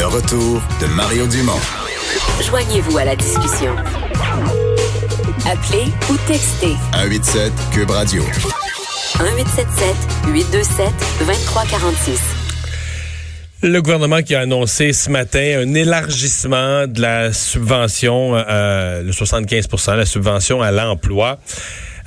Le retour de Mario Dumont. Joignez-vous à la discussion. Appelez ou textez 187 Cube Radio. 1877 827 2346. Le gouvernement qui a annoncé ce matin un élargissement de la subvention, euh, le 75% la subvention à l'emploi.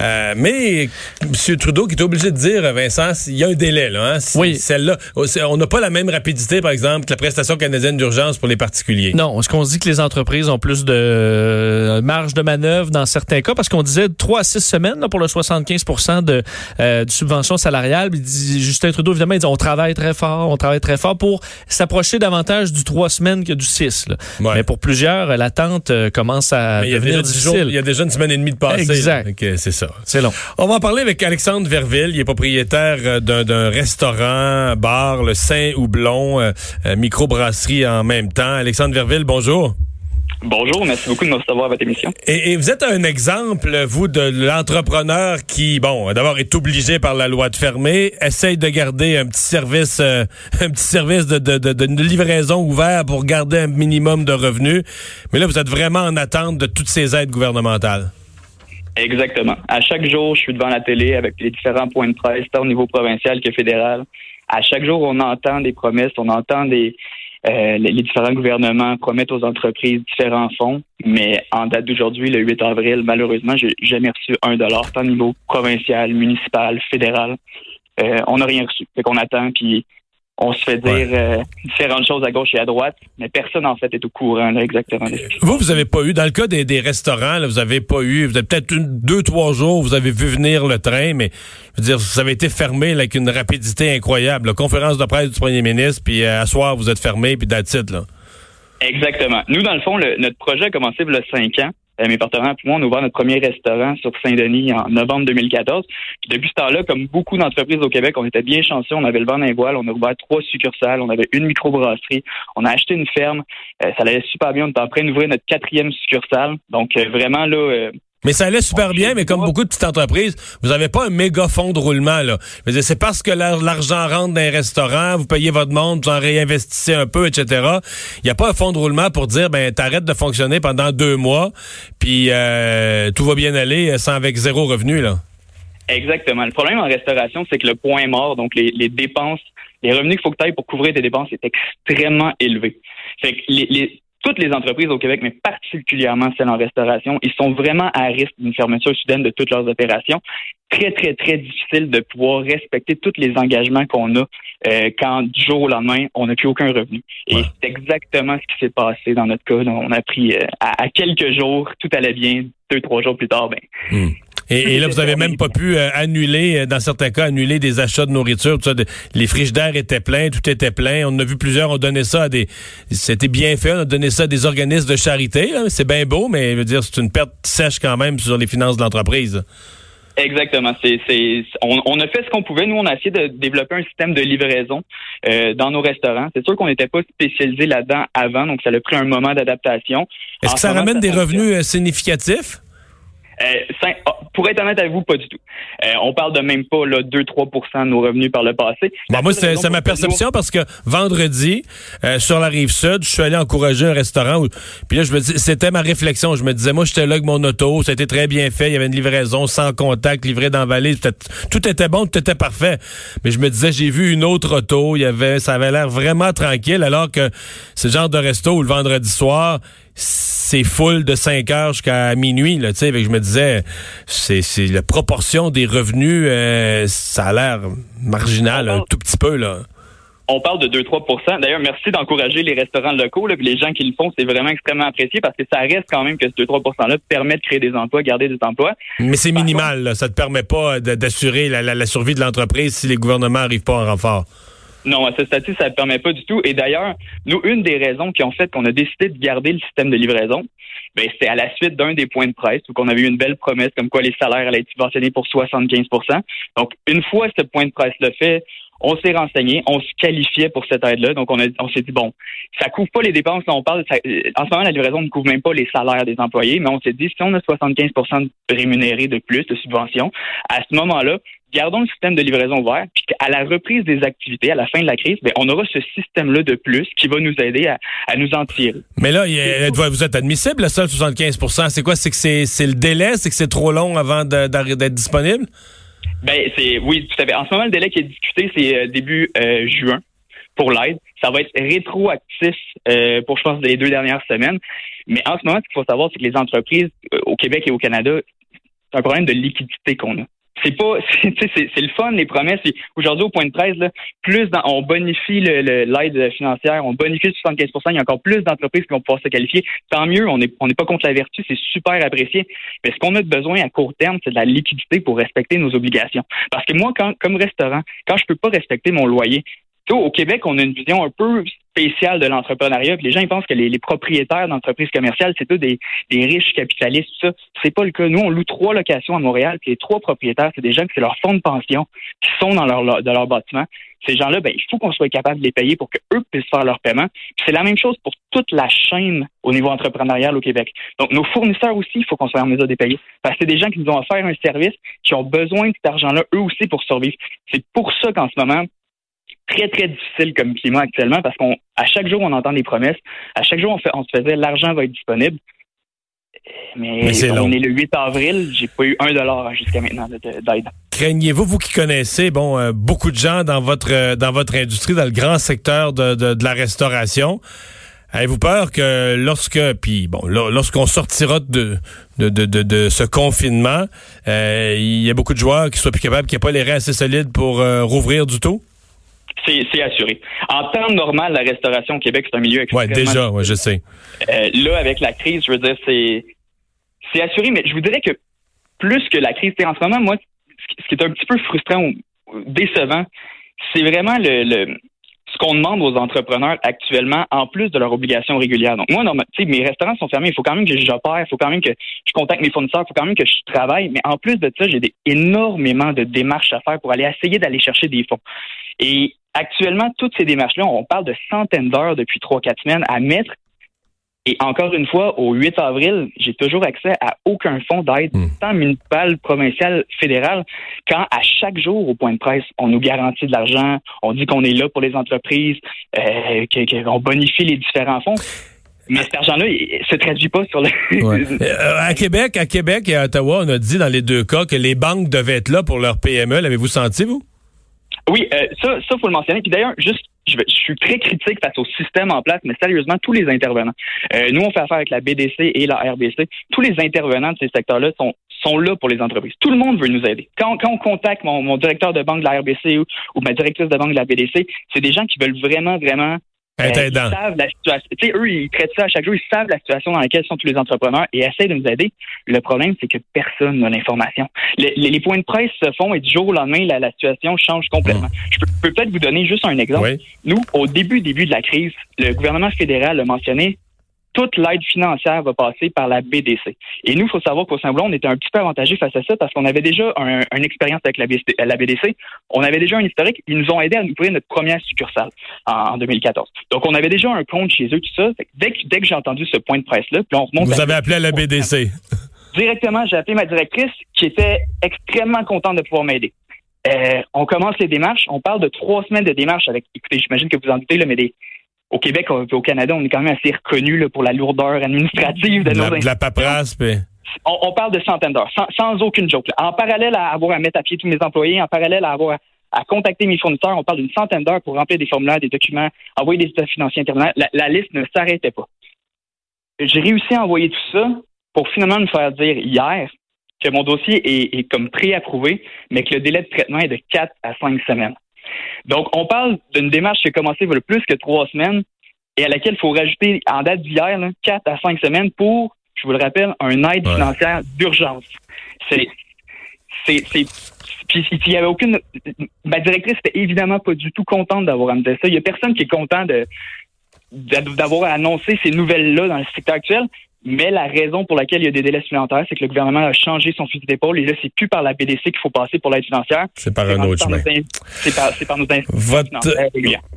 Euh, mais M. Trudeau qui est obligé de dire, Vincent, il y a un délai. Là, hein? Oui. Celle-là, on n'a pas la même rapidité, par exemple, que la prestation canadienne d'urgence pour les particuliers. Non, est-ce qu'on dit que les entreprises ont plus de euh, marge de manœuvre dans certains cas? Parce qu'on disait 3 à 6 semaines là, pour le 75 de, euh, de subvention salariale. Il dit, Justin Trudeau, évidemment, il dit on travaille très fort, on travaille très fort pour s'approcher davantage du 3 semaines que du 6. Là. Ouais. Mais pour plusieurs, l'attente euh, commence à Mais il y a devenir difficile. il y a déjà une semaine et demie de passé. Exact. c'est ça. C'est long. On va en parler avec Alexandre Verville. Il est propriétaire euh, d'un restaurant, bar, le Saint-Houblon, euh, euh, microbrasserie en même temps. Alexandre Verville, bonjour. Bonjour, merci beaucoup de me recevoir à votre émission. Et, et vous êtes un exemple, vous, de l'entrepreneur qui, bon, d'abord est obligé par la loi de fermer, essaye de garder un petit service, euh, un petit service de, de, de, de livraison ouvert pour garder un minimum de revenus. Mais là, vous êtes vraiment en attente de toutes ces aides gouvernementales. Exactement. À chaque jour, je suis devant la télé avec les différents points de presse, tant au niveau provincial que fédéral. À chaque jour, on entend des promesses, on entend des euh, les différents gouvernements promettent aux entreprises différents fonds, mais en date d'aujourd'hui, le 8 avril, malheureusement, j'ai jamais reçu un dollar, tant au niveau provincial, municipal, fédéral. Euh, on n'a rien reçu. Fait qu'on attend, puis on se fait dire Ouais. euh, différentes choses à gauche et à droite, mais personne en fait est au courant là, exactement. Vous, vous avez pas eu, dans le cas des, des restaurants, là, vous avez pas eu, vous avez peut-être deux, trois jours, vous avez vu venir le train, mais je veux dire, ça avait été fermé là, avec une rapidité incroyable. La conférence de presse du premier ministre, puis euh, à soir, vous êtes fermé, puis it, là. Exactement. Nous, dans le fond, le- notre projet a commencé il y a cinq ans. Euh, mes partenaires et moi, on a ouvert notre premier restaurant sur Saint-Denis en novembre 2014. Puis depuis ce temps-là, comme beaucoup d'entreprises au Québec, on était bien chanceux. On avait le vent d'un voile. On a ouvert trois succursales. On avait une microbrasserie. On a acheté une ferme. Euh, ça allait super bien. On est en train d'ouvrir notre quatrième succursale. Donc, euh, vraiment, là, euh, Mais ça allait super bien, mais comme beaucoup de petites entreprises, vous avez pas un méga fonds de roulement, là. C'est parce que la- l'argent rentre dans les restaurants, vous payez votre monde, vous en réinvestissez un peu, etc. Il n'y a pas un fonds de roulement pour dire, ben, t'arrêtes de fonctionner pendant deux mois, puis euh, tout va bien aller euh, sans avec zéro revenu, là. Exactement. Le problème en restauration, c'est que le point mort, donc les, les dépenses, les revenus qu'il faut que tu ailles pour couvrir tes dépenses est extrêmement élevé. Fait que les, les- toutes les entreprises au Québec, mais particulièrement celles en restauration, ils sont vraiment à risque d'une fermeture soudaine de toutes leurs opérations. Très, très, très difficile de pouvoir respecter tous les engagements qu'on a euh, quand du jour au lendemain, on n'a plus aucun revenu. Et Ouais. c'est exactement ce qui s'est passé dans notre cas. On a pris euh, à, à quelques jours, tout allait bien. Deux, trois jours plus tard, ben, Et, et là, vous avez même pas pu euh, annuler, euh, dans certains cas, annuler des achats de nourriture. Tout ça, de- les frigidaires étaient pleins, tout était plein. On a vu plusieurs, on donnait ça à des... C'était bien fait, on a donné ça à des organismes de charité. C'est bien beau, mais je veux dire, c'est une perte sèche quand même sur les finances de l'entreprise. Exactement. C'est, c'est, on, on a fait ce qu'on pouvait. Nous, on a essayé de développer un système de livraison euh, dans nos restaurants. C'est sûr qu'on n'était pas spécialisé là-dedans avant, donc ça a pris un moment d'adaptation. Est-ce que ça moment, ramène des fonctionne. revenus euh, significatifs? Euh, ah, pour être honnête avec vous, pas du tout. Euh, on parle de même pas là, 2-3% de nos revenus par le passé. Bon, moi, c'est ma perception parce que vendredi, euh, sur la rive sud, je suis allé encourager un restaurant. Où, puis là, je me dis, c'était ma réflexion. Je me disais, moi, j'étais là avec mon auto, ça a été très bien fait. Il y avait une livraison sans contact, livrée dans la vallée. C'était- Tout était bon, tout était parfait. Mais je me disais, j'ai vu une autre auto. Il y avait, ça avait l'air vraiment tranquille, alors que c'est le genre de resto où le vendredi soir, c'est full de 5 heures jusqu'à minuit, là, tu sais. Je me disais, c'est, c'est la proportion des revenus, euh, ça a l'air marginal, un tout petit peu, là. On parle de 2-3% D'ailleurs, merci d'encourager les restaurants locaux. Là, puis les gens qui le font, c'est vraiment extrêmement apprécié parce que ça reste quand même que ce 2-3 %-là permet de créer des emplois, garder des emplois. Mais c'est minimal, là. ça te permet pas d'assurer la, la- la survie de l'entreprise si les gouvernements n'arrivent pas en renfort. Non, à ce statut, ça ne permet pas du tout. Et d'ailleurs, nous, une des raisons qui ont fait qu'on a décidé de garder le système de livraison, ben, c'est à la suite d'un des points de presse où on avait eu une belle promesse comme quoi les salaires allaient être subventionnés pour 75% Donc, une fois ce point de presse-là fait, On s'est renseigné, on se qualifiait pour cette aide-là. Donc, on, a, on s'est dit, bon, ça couvre pas les dépenses. on parle, ça, euh, en ce moment, la livraison ne couvre même pas les salaires des employés, mais on s'est dit, si on a 75 de rémunérés de plus de subventions, à ce moment-là, gardons le système de livraison ouvert, puis à la reprise des activités, à la fin de la crise, ben, on aura ce système-là de plus qui va nous aider à, nous en tirer. Mais là, vous êtes admissible, ça, 75% C'est quoi? C'est que c'est le délai? C'est que c'est trop long avant d'être disponible? Ben, c'est oui, tout à fait. En ce moment, le délai qui est discuté, c'est euh, début euh, juin pour l'aide. Ça va être rétroactif euh, pour, je pense, les deux dernières semaines. Mais en ce moment, ce qu'il faut savoir, c'est que les entreprises au Québec et au Canada, c'est un problème de liquidité qu'on a c'est pas c'est le fun les promesses. Aujourd'hui au point de presse là, plus on bonifie l'aide financière on bonifie le 75% il y a encore plus d'entreprises qui vont pouvoir se qualifier. Tant mieux on n'est on pas contre la vertu c'est super apprécié. Mais ce qu'on a besoin à court terme c'est de la liquidité pour respecter nos obligations. Parce que moi quand comme restaurant quand je peux pas respecter mon loyer au Québec, on a une vision un peu spéciale de l'entrepreneuriat. Les gens ils pensent que les, propriétaires d'entreprises commerciales, c'est tous des, riches capitalistes, tout ça. C'est pas le cas. Nous, on loue trois locations à Montréal, puis les trois propriétaires, c'est des gens qui c'est leur fonds de pension, qui sont dans leur, de leur bâtiment. Ces gens-là, ben, il faut qu'on soit capable de les payer pour qu'eux puissent faire leur paiement. C'est la même chose pour toute la chaîne au niveau entrepreneurial au Québec. Donc, nos fournisseurs aussi, il faut qu'on soit en mesure de les payer. Parce que c'est des gens qui nous ont offert un service, qui ont besoin de cet argent-là, eux aussi, pour survivre. C'est pour ça qu'en ce moment, très, très difficile comme climat actuellement parce qu'on à chaque jour, on entend des promesses. À chaque jour, on, fait, on se faisait l'argent va être disponible. Mais, on est le 8 avril, j'ai pas eu un dollar jusqu'à maintenant d'aide. Craignez-vous, vous qui connaissez bon euh, beaucoup de gens dans votre euh, dans votre industrie, dans le grand secteur de, de, la restauration, avez-vous peur que lorsque puis bon lorsqu'on sortira de de, de, de, ce confinement, euh, il y a beaucoup de joueurs qui soient plus capables, qui n'aient pas les reins assez solides pour rouvrir du tout? C'est assuré. En temps normal, la restauration au Québec, c'est un milieu extrêmement... Oui, déjà, ouais, je sais. Euh, là, avec la crise, je veux dire, c'est c'est assuré, mais je vous dirais que plus que la crise, en ce moment, moi, ce qui est un petit peu frustrant ou décevant, c'est vraiment le, ce qu'on demande aux entrepreneurs actuellement, en plus de leurs obligations régulières. Donc, moi, sais, mes restaurants sont fermés. Il faut quand même que j'opère, il faut quand même que je contacte mes fournisseurs, il faut quand même que je travaille. Mais en plus de ça, j'ai énormément de démarches à faire pour aller essayer d'aller chercher des fonds. Et Actuellement, toutes ces démarches-là, on parle de centaines d'heures depuis trois, quatre semaines à mettre. Et encore une fois, au 8 avril, j'ai toujours accès à aucun fonds d'aide, hmm. tant municipal, provincial, fédéral, quand à chaque jour au point de presse, on nous garantit de l'argent, on dit qu'on est là pour les entreprises, euh, qu'on bonifie les différents fonds. Mais cet argent-là, il se traduit pas sur le. Euh, à Québec, à Québec et à Ottawa, on a dit dans les deux cas que les banques devaient être là pour leur PME. L'avez-vous senti, vous? Oui, euh, ça, ça faut le mentionner. Puis d'ailleurs, juste, je, suis très critique face au système en place, mais sérieusement, tous les intervenants. Euh, nous, on fait affaire avec la BDC et la RBC. Tous les intervenants de ces secteurs-là sont sont là pour les entreprises. Tout le monde veut nous aider. Quand, quand on contacte mon, mon directeur de banque de la RBC ou ma directrice de banque de la BDC, c'est des gens qui veulent vraiment, vraiment euh, ils savent la situation. Tu sais, eux, ils traitent ça à chaque jour. Ils savent la situation dans laquelle sont tous les entrepreneurs et essayent de nous aider. Le problème, c'est que personne n'a l'information. Les, points de presse se font et du jour au lendemain, la, situation change complètement. Mmh. Je peux, peut-être vous donner juste un exemple. Nous, au début, début de la crise, le gouvernement fédéral a mentionné toute l'aide financière va passer par la BDC. Et nous, il faut savoir qu'au Saint-Blanc, on était un petit peu avantagé face à ça parce qu'on avait déjà un, une expérience avec la BDC, On avait déjà un historique. Ils nous ont aidé à nous ouvrir notre première succursale en, 2014. Donc, on avait déjà un compte chez eux, tout ça. Dès que, dès que j'ai entendu ce point de presse-là, puis on remonte... Vous avez appelé à la BDC. Directement, j'ai appelé ma directrice qui était extrêmement contente de pouvoir m'aider. Euh, on commence les démarches. On parle de trois semaines de démarches avec, écoutez, j'imagine que vous en doutez, là, mais des, au Québec au Canada, on est quand même assez reconnu pour la lourdeur administrative de, nos la, de la paperasse, on, parle de centaines d'heures, sans, aucune joke. En parallèle à avoir à mettre à pied tous mes employés, en parallèle à avoir à, contacter mes fournisseurs, on parle d'une centaine d'heures pour remplir des formulaires, des documents, envoyer des états financiers internet. La, liste ne s'arrêtait pas. J'ai réussi à envoyer tout ça pour finalement me faire dire hier que mon dossier est, est comme préapprouvé, mais que le délai de traitement est de 4 à 5 semaines. Donc, on parle d'une démarche qui a commencé il y a plus que trois semaines et à laquelle il faut rajouter, en date d'hier, quatre à cinq semaines pour, je vous le rappelle, un aide financière d'urgence. C'est, c'est, c'est, puis il y avait aucune, ma directrice n'était évidemment pas du tout contente d'avoir amené ça. Il y a personne qui est content de, d'avoir annoncé ces nouvelles-là dans le secteur actuel. Mais la raison pour laquelle il y a des délais supplémentaires, c'est que le gouvernement a changé son fusil d'épaule et là, c'est plus par la BDC qu'il faut passer pour l'aide financière. C'est par un autre chemin. C'est par, par, nos votre,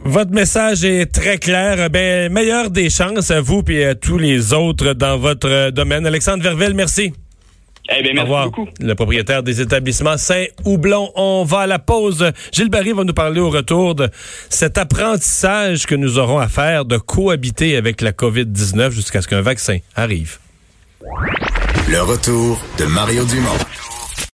votre message est très clair. Ben, meilleure des chances à vous et à tous les autres dans votre domaine. Alexandre Vervel, merci. Eh bien, merci beaucoup. Le propriétaire des établissements Saint-Houblon. On va à la pause. Gilles Barry va nous parler au retour de cet apprentissage que nous aurons à faire de cohabiter avec la COVID-19 jusqu'à ce qu'un vaccin arrive. Le retour de Mario Dumont.